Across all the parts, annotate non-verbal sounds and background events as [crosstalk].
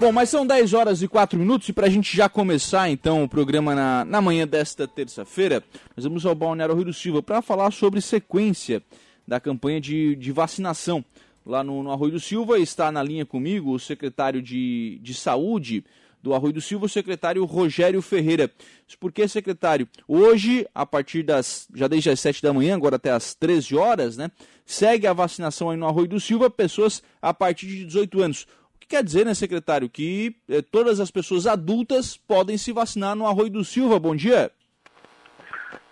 Bom, mas são 10 horas e 4 minutos e para a gente já começar então o programa na, na manhã desta terça-feira, nós vamos ao Balneário Rio do Silva para falar sobre sequência da campanha de, de vacinação. Lá no, no Arroio do Silva está na linha comigo o secretário de, de Saúde do Arroio do Silva, o secretário Rogério Ferreira. Por que, secretário? Hoje, a partir das. já desde as 7 da manhã, agora até as 13 horas, né? Segue a vacinação aí no Arroio do Silva, pessoas a partir de 18 anos quer dizer, né, secretário, que eh, todas as pessoas adultas podem se vacinar no Arroio do Silva. Bom dia.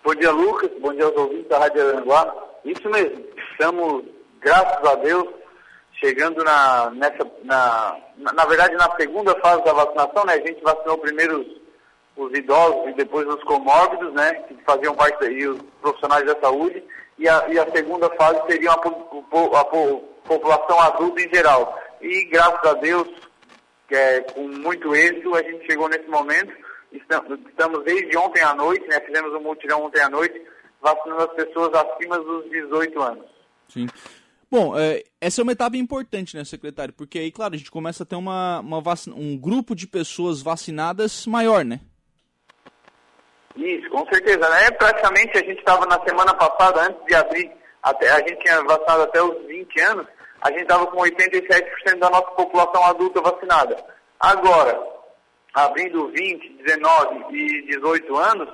Bom dia, Lucas. Bom dia aos ouvintes da Rádio Aranguá. Isso mesmo. Estamos, graças a Deus, chegando na, nessa, na, na, na, verdade, na segunda fase da vacinação, né? A gente vacinou primeiro os, os idosos e depois os comórbidos, né? Que faziam parte daí, os profissionais da saúde. E a, e a segunda fase seria a, a, a população adulta em geral. E graças a Deus, é, com muito êxito, a gente chegou nesse momento. Estamos, estamos desde ontem à noite, né? Fizemos um mutirão ontem à noite, vacinando as pessoas acima dos 18 anos. Sim. Bom, é, essa é uma etapa importante, né, secretário? Porque aí, claro, a gente começa a ter uma, uma vacina, um grupo de pessoas vacinadas maior, né? Isso, com certeza. Né? Praticamente a gente estava na semana passada, antes de abrir, até, a gente tinha vacinado até os 20 anos, a gente estava com 87% da nossa população adulta vacinada. Agora, abrindo 20, 19 e 18 anos,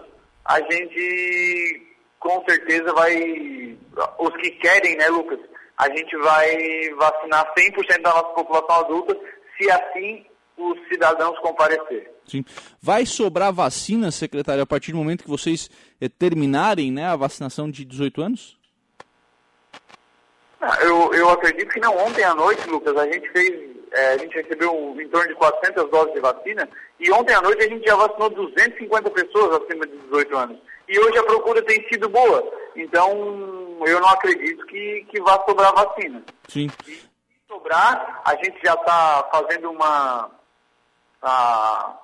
a gente com certeza vai, os que querem, né, Lucas, a gente vai vacinar 100% da nossa população adulta, se assim os cidadãos comparecer. Sim. Vai sobrar vacina, secretário, a partir do momento que vocês eh, terminarem né, a vacinação de 18 anos? Eu, eu acredito que não. Ontem à noite, Lucas, a gente fez, é, a gente recebeu em torno de 400 doses de vacina e ontem à noite a gente já vacinou 250 pessoas acima de 18 anos. E hoje a procura tem sido boa. Então, eu não acredito que, que vá sobrar vacina. Sim. E se sobrar, a gente já está fazendo uma... A,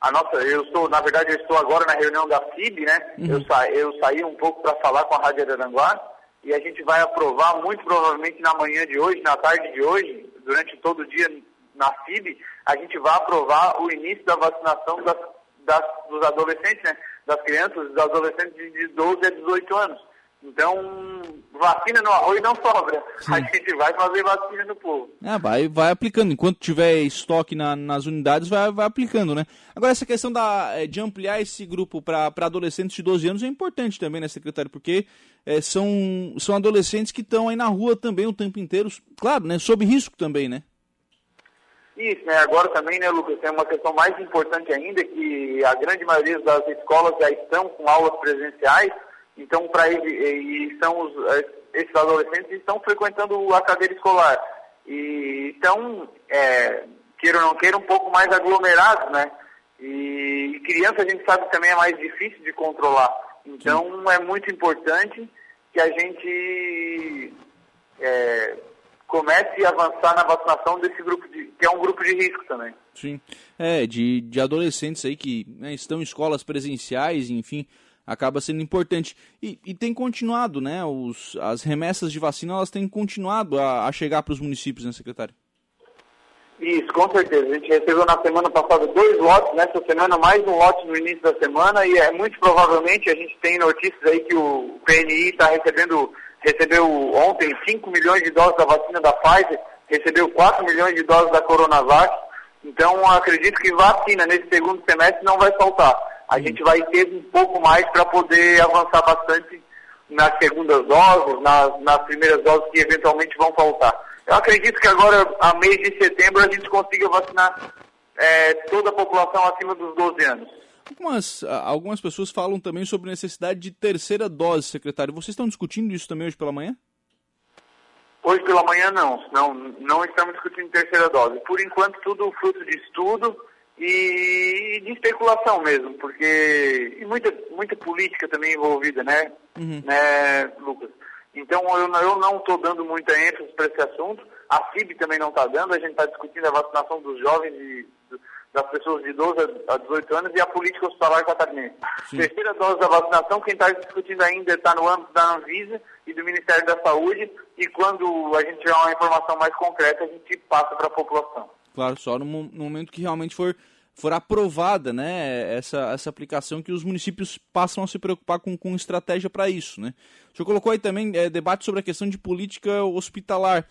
a nossa, eu estou, na verdade, eu estou agora na reunião da FIB, né? Uhum. Eu, sa, eu saí um pouco para falar com a Rádio Aranguá e a gente vai aprovar muito provavelmente na manhã de hoje, na tarde de hoje, durante todo o dia na FIB, a gente vai aprovar o início da vacinação das, das, dos adolescentes, né? das crianças, dos adolescentes de 12 a 18 anos. Então, vacina no arroz não sobra. Sim. A gente vai fazer vacina no povo. É, vai, vai aplicando. Enquanto tiver estoque na, nas unidades, vai, vai aplicando, né? Agora, essa questão da, eh, de ampliar esse grupo para adolescentes de 12 anos é importante também, né, secretário? Porque é, são, são adolescentes que estão aí na rua também o tempo inteiro, claro, né? Sob risco também, né? Isso, né? Agora também, né, Lucas, tem uma questão mais importante ainda, que a grande maioria das escolas já estão com aulas presenciais, então, para e são os, eh, esses adolescentes estão frequentando a cadeira escolar. E então, é, queiram ou não queiram, um pouco mais aglomerados, né? E criança a gente sabe que também é mais difícil de controlar. Então, Sim. é muito importante que a gente é, comece a avançar na vacinação desse grupo, de, que é um grupo de risco também. Sim, é, de, de adolescentes aí que né, estão em escolas presenciais, enfim, acaba sendo importante. E, e tem continuado, né? Os, as remessas de vacina elas têm continuado a, a chegar para os municípios, né, secretário? Isso, com certeza. A gente recebeu na semana passada dois lotes, nessa semana mais um lote no início da semana e é muito provavelmente a gente tem notícias aí que o PNI está recebendo, recebeu ontem 5 milhões de doses da vacina da Pfizer, recebeu 4 milhões de doses da Coronavac. Então acredito que vacina nesse segundo semestre não vai faltar a gente vai ter um pouco mais para poder avançar bastante nas segundas doses, nas, nas primeiras doses que eventualmente vão faltar. Eu acredito que agora, a mês de setembro, a gente consiga vacinar é, toda a população acima dos 12 anos. Algumas, algumas pessoas falam também sobre necessidade de terceira dose, secretário. Vocês estão discutindo isso também hoje pela manhã? Hoje pela manhã não, não, não estamos discutindo terceira dose. Por enquanto, tudo fruto de estudo e de especulação mesmo, porque e muita, muita política também envolvida, né, uhum. né Lucas? Então eu, eu não estou dando muita ênfase para esse assunto, a FIB também não está dando, a gente está discutindo a vacinação dos jovens e das pessoas de 12 a 18 anos e a política hospitalar catarinense. Terceira dose da vacinação, quem está discutindo ainda está no âmbito da Anvisa e do Ministério da Saúde, e quando a gente tiver uma informação mais concreta, a gente passa para a população. Claro, só no, no momento que realmente for, for aprovada né, essa, essa aplicação que os municípios passam a se preocupar com, com estratégia para isso. Né? O senhor colocou aí também é, debate sobre a questão de política hospitalar.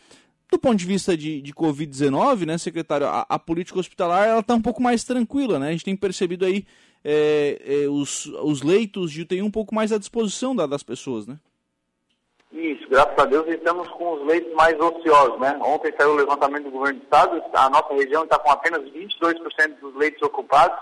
Do ponto de vista de, de Covid-19, né, secretário, a, a política hospitalar ela está um pouco mais tranquila, né? A gente tem percebido aí é, é, os, os leitos de UTI um pouco mais à disposição da, das pessoas, né? Isso, graças a Deus estamos com os leitos mais ociosos, né? Ontem saiu o levantamento do governo do estado, a nossa região está com apenas 22% dos leitos ocupados,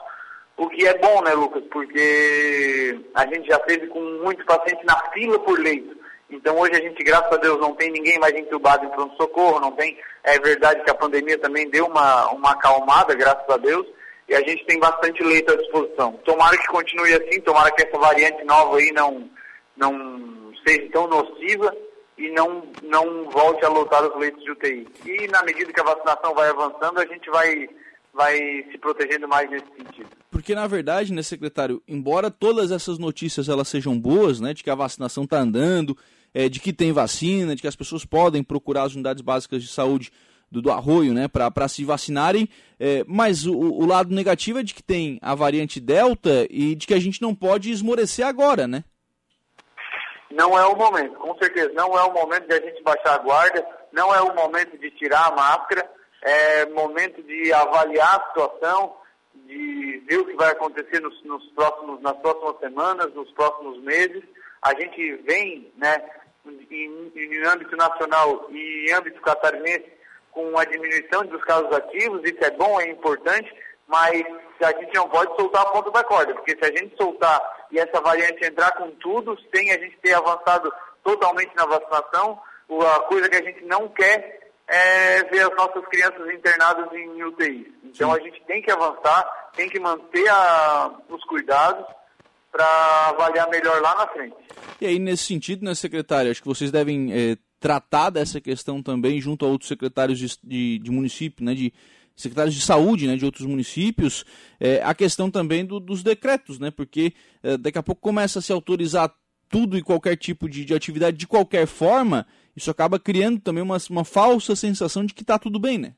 o que é bom, né, Lucas? Porque a gente já teve com muito paciente na fila por leito. Então hoje a gente, graças a Deus, não tem ninguém mais entubado em pronto-socorro, não tem. É verdade que a pandemia também deu uma, uma acalmada, graças a Deus, e a gente tem bastante leito à disposição. Tomara que continue assim, tomara que essa variante nova aí não, não seja tão nociva e não, não volte a lotar os leitos de UTI. E na medida que a vacinação vai avançando, a gente vai, vai se protegendo mais nesse sentido. Porque na verdade, né, secretário, embora todas essas notícias elas sejam boas, né, de que a vacinação está andando, é, de que tem vacina, de que as pessoas podem procurar as unidades básicas de saúde do, do arroio, né, para se vacinarem. É, mas o, o, lado negativo é de que tem a variante Delta e de que a gente não pode esmorecer agora, né? Não é o momento, com certeza. Não é o momento de a gente baixar a guarda, não é o momento de tirar a máscara, é momento de avaliar a situação, de ver o que vai acontecer nos, nos próximos, nas próximas semanas, nos próximos meses. A gente vem, né, em, em âmbito nacional e em âmbito catarinense, com a diminuição dos casos ativos, isso é bom, é importante, mas a gente não pode soltar a ponta da corda, porque se a gente soltar e essa variante entrar com tudo, sem a gente ter avançado totalmente na vacinação, a coisa que a gente não quer é ver as nossas crianças internadas em UTI. Então Sim. a gente tem que avançar, tem que manter a, os cuidados para avaliar melhor lá na frente. E aí, nesse sentido, né, secretário, acho que vocês devem é, tratar dessa questão também junto a outros secretários de, de, de município, né, de secretários de saúde né, de outros municípios, é, a questão também do, dos decretos, né, porque é, daqui a pouco começa a se autorizar tudo e qualquer tipo de, de atividade de qualquer forma, isso acaba criando também uma, uma falsa sensação de que está tudo bem, né?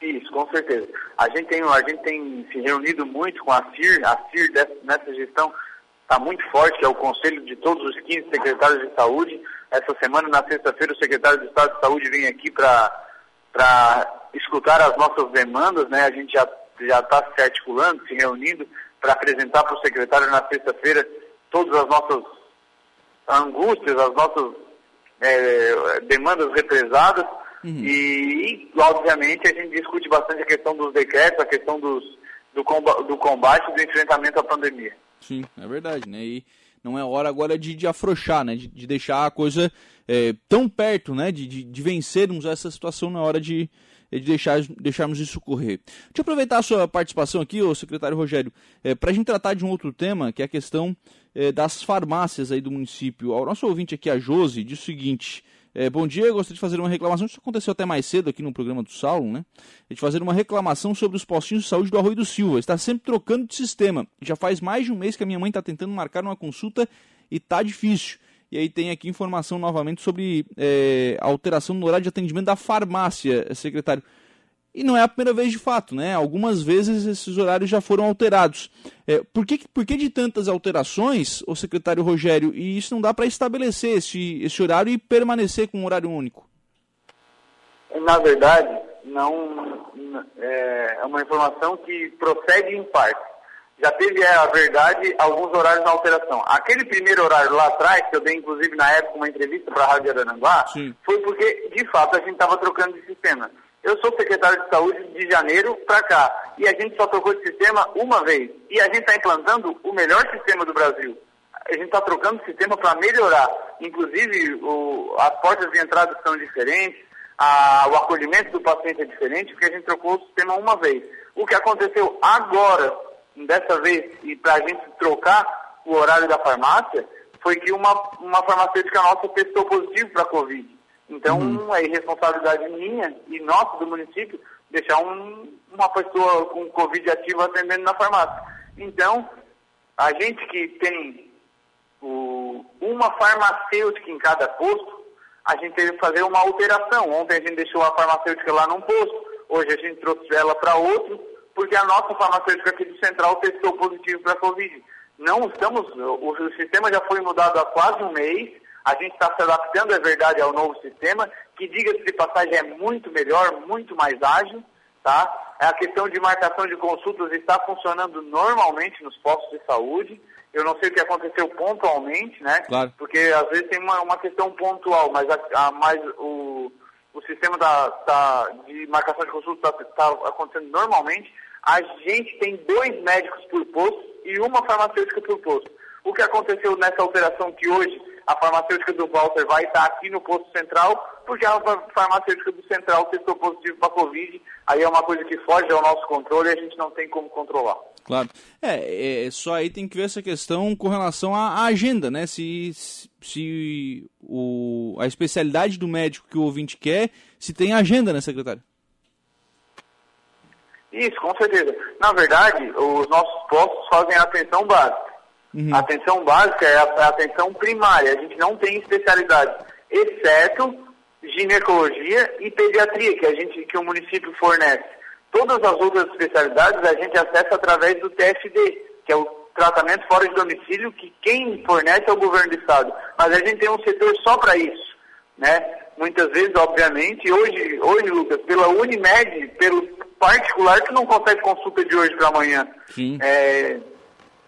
Isso, com certeza. A gente tem, a gente tem se reunido muito com a CIR, a CIR dessa, nessa gestão está muito forte, é o conselho de todos os 15 secretários de saúde. Essa semana, na sexta-feira, o secretário de Estado de Saúde vem aqui para escutar as nossas demandas, né? A gente já já está se articulando, se reunindo para apresentar para o secretário na sexta-feira todas as nossas angústias, as nossas é, demandas represadas uhum. e, obviamente, a gente discute bastante a questão dos decretos, a questão dos, do, combate, do combate do enfrentamento à pandemia. Sim, é verdade, né? E não é hora agora de, de afrouxar, né? De, de deixar a coisa é, tão perto, né? De, de, de, vencermos essa situação na hora de, de deixar, deixarmos isso correr. Deixa eu aproveitar a sua participação aqui, ô secretário Rogério, é, para a gente tratar de um outro tema, que é a questão é, das farmácias aí do município. O nosso ouvinte aqui, a Josi, diz o seguinte... É, bom dia, gostaria de fazer uma reclamação. Isso aconteceu até mais cedo aqui no programa do Saulo, né? De fazer uma reclamação sobre os postinhos de saúde do Arroio do Silva. Está sempre trocando de sistema. Já faz mais de um mês que a minha mãe está tentando marcar uma consulta e está difícil. E aí tem aqui informação novamente sobre é, alteração no horário de atendimento da farmácia, secretário. E não é a primeira vez de fato, né? Algumas vezes esses horários já foram alterados. É, por, que, por que de tantas alterações, o secretário Rogério, e isso não dá para estabelecer esse, esse horário e permanecer com um horário único? Na verdade, não é, é uma informação que procede em parte. Já teve, é, a verdade, alguns horários na alteração. Aquele primeiro horário lá atrás, que eu dei inclusive na época uma entrevista para a Rádio Arananguá, Sim. foi porque, de fato, a gente estava trocando de sistema. Eu sou secretário de saúde de janeiro para cá e a gente só trocou de sistema uma vez. E a gente está implantando o melhor sistema do Brasil. A gente está trocando o sistema para melhorar. Inclusive, o, as portas de entrada são diferentes, a, o acolhimento do paciente é diferente, porque a gente trocou o sistema uma vez. O que aconteceu agora, dessa vez, e para a gente trocar o horário da farmácia, foi que uma, uma farmacêutica nossa testou positivo para a Covid. Então, uhum. é irresponsabilidade minha e nossa do município deixar um, uma pessoa com Covid ativo atendendo na farmácia. Então, a gente que tem o, uma farmacêutica em cada posto, a gente teve que fazer uma alteração. Ontem a gente deixou a farmacêutica lá num posto, hoje a gente trouxe ela para outro, porque a nossa farmacêutica aqui do Central testou positivo para a Covid. Não estamos, o, o sistema já foi mudado há quase um mês, a gente está se adaptando, é verdade, ao novo sistema, que, diga-se de passagem, é muito melhor, muito mais ágil, tá? A questão de marcação de consultas está funcionando normalmente nos postos de saúde. Eu não sei o que aconteceu pontualmente, né? Claro. Porque às vezes tem uma, uma questão pontual, mas, a, a mais o, o sistema da, da, de marcação de consulta está tá acontecendo normalmente. A gente tem dois médicos por posto e uma farmacêutica por posto. O que aconteceu nessa operação que hoje a farmacêutica do Walter vai estar aqui no posto central, porque a farmacêutica do central testou positivo para a Covid, aí é uma coisa que foge ao nosso controle e a gente não tem como controlar. Claro. É, é, só aí tem que ver essa questão com relação à agenda, né? Se, se o, a especialidade do médico que o ouvinte quer, se tem agenda, né, secretário? Isso, com certeza. Na verdade, os nossos postos fazem a atenção básica. Uhum. A atenção básica é a, é a atenção primária. A gente não tem especialidade, exceto ginecologia e pediatria, que a gente que o município fornece. Todas as outras especialidades a gente acessa através do TFD, que é o tratamento fora de domicílio, que quem fornece é o governo do estado. Mas a gente tem um setor só para isso, né? Muitas vezes, obviamente, hoje, hoje, Lucas, pela Unimed, pelo particular, que não consegue consulta de hoje para amanhã. Sim. É,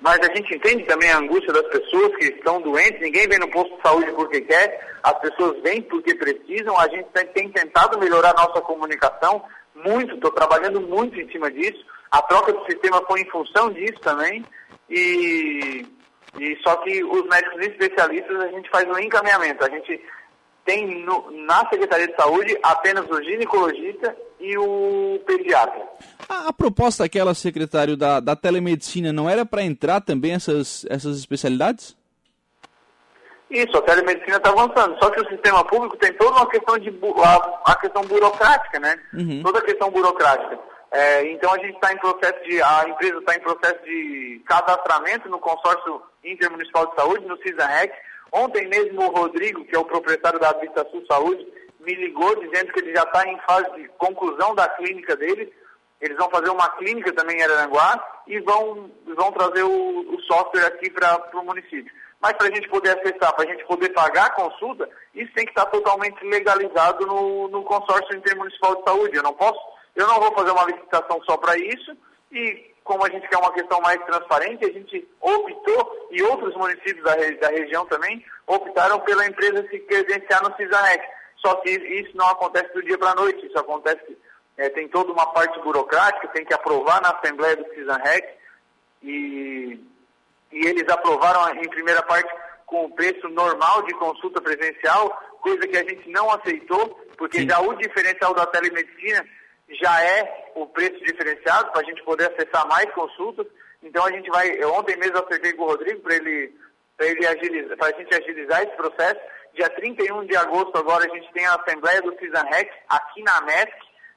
mas a gente entende também a angústia das pessoas que estão doentes, ninguém vem no posto de saúde porque quer, as pessoas vêm porque precisam, a gente tem tentado melhorar a nossa comunicação, muito, estou trabalhando muito em cima disso. A troca do sistema foi em função disso também. E, e só que os médicos especialistas a gente faz um encaminhamento. A gente tem no, na Secretaria de Saúde apenas o ginecologista e o pediatra. A, a proposta aquela, secretário, da, da telemedicina não era para entrar também essas, essas especialidades? Isso, a telemedicina está avançando. Só que o sistema público tem toda uma questão de a, a questão burocrática, né? Uhum. Toda a questão burocrática. É, então a gente está em processo de, a empresa está em processo de cadastramento no consórcio intermunicipal de saúde, no CISAREC. Ontem mesmo o Rodrigo, que é o proprietário da Habitação Saúde, me ligou dizendo que ele já está em fase de conclusão da clínica dele. Eles vão fazer uma clínica também em Araranguá e vão, vão trazer o, o software aqui para o município. Mas para a gente poder acessar, para a gente poder pagar a consulta, isso tem que estar totalmente legalizado no, no consórcio intermunicipal de saúde. Eu não posso, eu não vou fazer uma licitação só para isso e como a gente quer uma questão mais transparente, a gente optou, e outros municípios da, da região também, optaram pela empresa se credenciar no CISANEC. Só que isso não acontece do dia para a noite, isso acontece, é, tem toda uma parte burocrática, tem que aprovar na Assembleia do CISANREC, e e eles aprovaram em primeira parte com o preço normal de consulta presencial, coisa que a gente não aceitou, porque Sim. já o diferencial da telemedicina já é o preço diferenciado para a gente poder acessar mais consultas. Então a gente vai, ontem mesmo acertei com o Rodrigo para ele, para ele agilizar, para a gente agilizar esse processo. Dia 31 de agosto agora a gente tem a Assembleia do CISANREC aqui na MESC,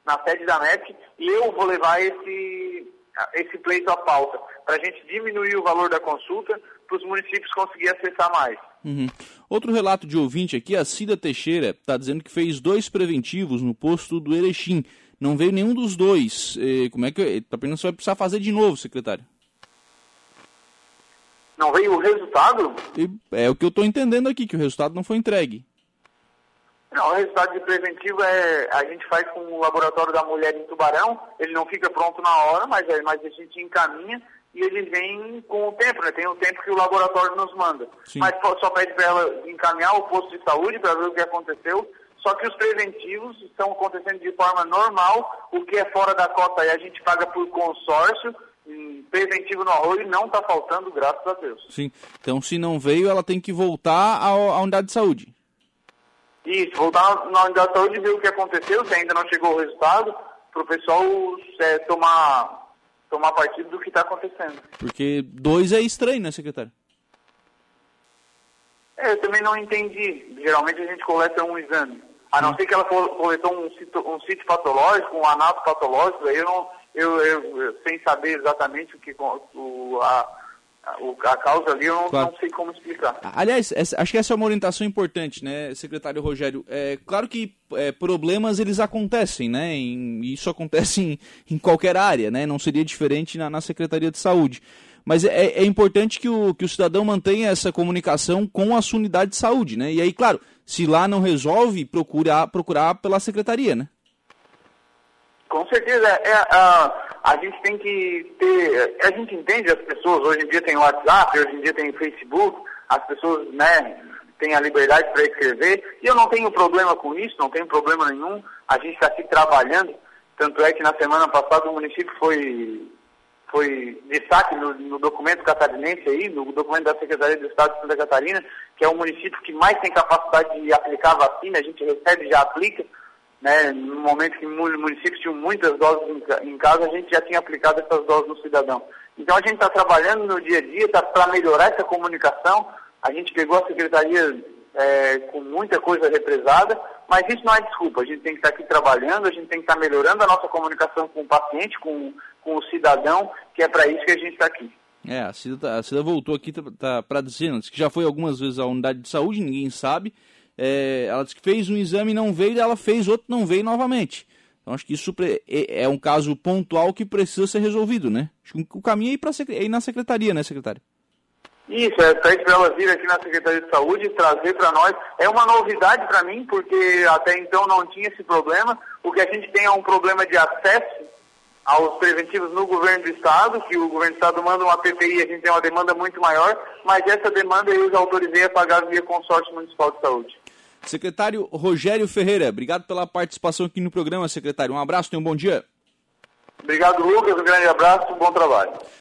na sede da MESC, e eu vou levar esse, esse pleito à pauta, para a gente diminuir o valor da consulta, para os municípios conseguirem acessar mais. Uhum. Outro relato de ouvinte aqui, a Cida Teixeira, está dizendo que fez dois preventivos no posto do Erechim. Não veio nenhum dos dois. E, como é que. Pensando que vai precisar fazer de novo, secretário? Não veio o resultado? E, é o que eu estou entendendo aqui, que o resultado não foi entregue. Não, o resultado de preventivo é a gente faz com o laboratório da mulher em Tubarão, ele não fica pronto na hora, mas, é, mas a gente encaminha e ele vem com o tempo, né? Tem o tempo que o laboratório nos manda. Sim. Mas só pede para ela encaminhar o posto de saúde para ver o que aconteceu. Só que os preventivos estão acontecendo de forma normal, o que é fora da cota aí a gente paga por consórcio, preventivo no arroio não está faltando, graças a Deus. Sim, então se não veio, ela tem que voltar à unidade de saúde. Isso, voltar na unidade de saúde e ver o que aconteceu, se ainda não chegou o resultado, para o pessoal é, tomar, tomar partido do que está acontecendo. Porque dois é estranho, né, secretário? É, eu também não entendi. Geralmente a gente coleta um exame. A não ser que ela coletou um sítio, um sítio patológico, um anato patológico, aí eu não, eu, eu, sem saber exatamente o que o, a, a causa ali eu não, claro. não sei como explicar. Aliás, essa, acho que essa é uma orientação importante, né, secretário Rogério? É claro que é, problemas eles acontecem, né? Em, isso acontece [laughs] em, em, qualquer área, né? Não seria diferente na, na Secretaria de Saúde. Mas é, é, importante que o, que o cidadão mantenha essa comunicação com a sua unidade de saúde, né? E aí, claro, se lá não resolve, procurar, procurar pela secretaria, né? Com certeza. É, a, a gente tem que ter. A gente entende as pessoas, hoje em dia tem WhatsApp, hoje em dia tem Facebook, as pessoas né, têm a liberdade para escrever. E eu não tenho problema com isso, não tenho problema nenhum. A gente está aqui trabalhando. Tanto é que na semana passada o município foi, foi destaque no, no documento catarinense aí, no documento da Secretaria do Estado de Santa Catarina, que é o município que mais tem capacidade de aplicar vacina, a gente recebe e já aplica. Né, no momento que municípios tinham muitas doses em casa, a gente já tinha aplicado essas doses no cidadão. Então a gente está trabalhando no dia a dia tá, para melhorar essa comunicação. A gente pegou a secretaria é, com muita coisa represada, mas isso não é desculpa. A gente tem que estar tá aqui trabalhando, a gente tem que estar tá melhorando a nossa comunicação com o paciente, com, com o cidadão, que é para isso que a gente está aqui. É, a Cida, tá, a Cida voltou aqui tá, tá para dizer, que já foi algumas vezes à unidade de saúde, ninguém sabe, é, ela disse que fez um exame e não veio, ela fez outro não veio novamente. Então acho que isso é, é um caso pontual que precisa ser resolvido, né? Acho que o caminho é ir, pra, é ir na secretaria, né, secretário? Isso, é pedir para elas vir aqui na Secretaria de Saúde e trazer para nós. É uma novidade para mim, porque até então não tinha esse problema. O que a gente tem é um problema de acesso aos preventivos no governo do Estado, que o governo do Estado manda uma PPI, a gente tem uma demanda muito maior, mas essa demanda eu já autorizei a pagar via consórcio municipal de saúde. Secretário Rogério Ferreira, obrigado pela participação aqui no programa, secretário. Um abraço, tenha um bom dia. Obrigado, Lucas. Um grande abraço, um bom trabalho.